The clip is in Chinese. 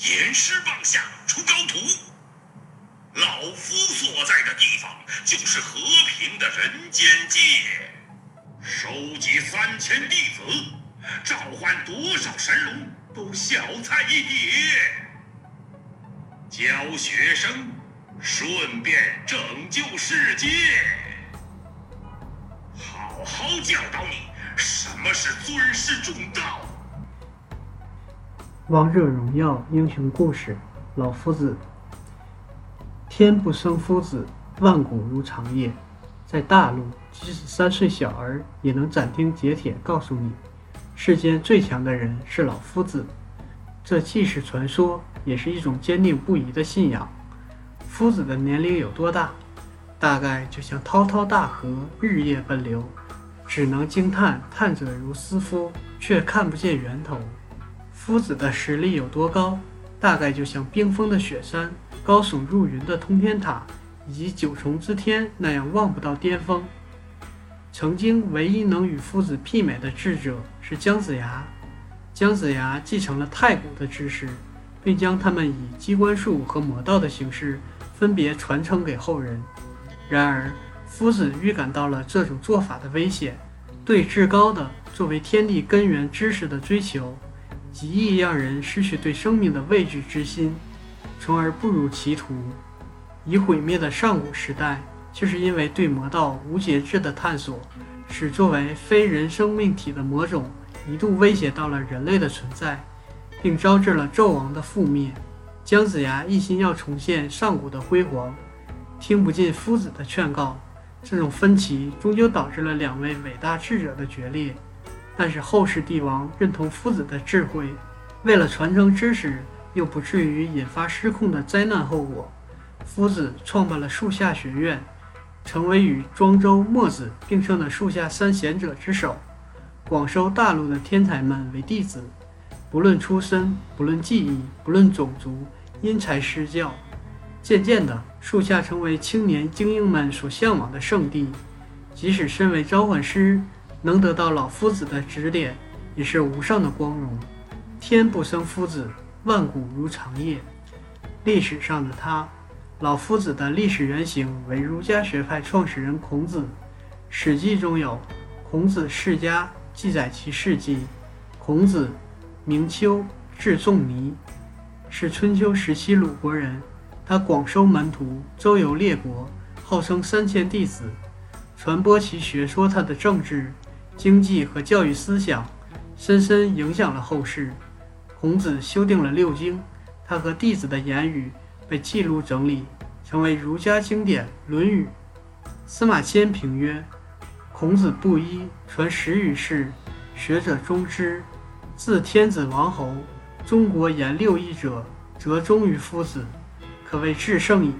严师棒下出高徒。老夫所在的地方就是和平的人间界。收集三千弟子，召唤多少神龙都小菜一碟。教学生，顺便拯救世界。好好教导你什么是尊师重道。王者荣耀英雄故事：老夫子。天不生夫子，万古如长夜。在大陆，即使三岁小儿也能斩钉截铁告诉你，世间最强的人是老夫子。这既是传说。也是一种坚定不移的信仰。夫子的年龄有多大？大概就像滔滔大河日夜奔流，只能惊叹叹者如斯夫，却看不见源头。夫子的实力有多高？大概就像冰封的雪山、高耸入云的通天塔，以及九重之天那样望不到巅峰。曾经唯一能与夫子媲美的智者是姜子牙，姜子牙继承了太古的知识。并将他们以机关术和魔道的形式分别传承给后人。然而，夫子预感到了这种做法的危险，对至高的作为天地根源知识的追求，极易让人失去对生命的畏惧之心，从而步入歧途。已毁灭的上古时代，就是因为对魔道无节制的探索，使作为非人生命体的魔种一度威胁到了人类的存在。并招致了纣王的覆灭。姜子牙一心要重现上古的辉煌，听不进夫子的劝告，这种分歧终究导致了两位伟大智者的决裂。但是后世帝王认同夫子的智慧，为了传承知识，又不至于引发失控的灾难后果，夫子创办了树下学院，成为与庄周、墨子并称的树下三贤者之首，广收大陆的天才们为弟子。不论出身，不论技艺，不论种族，因材施教。渐渐的，树下成为青年精英们所向往的圣地。即使身为召唤师，能得到老夫子的指点，也是无上的光荣。天不生夫子，万古如长夜。历史上的他，老夫子的历史原型为儒家学派创始人孔子。《史记》中有《孔子世家》，记载其事迹。孔子。名丘，字仲尼，是春秋时期鲁国人。他广收门徒，周游列国，号称三千弟子，传播其学说。他的政治、经济和教育思想，深深影响了后世。孔子修订了六经，他和弟子的言语被记录整理，成为儒家经典《论语》。司马迁评曰：“孔子布衣，传十余世，学者终之。”自天子王侯，中国言六艺者，则忠于夫子，可谓至圣矣。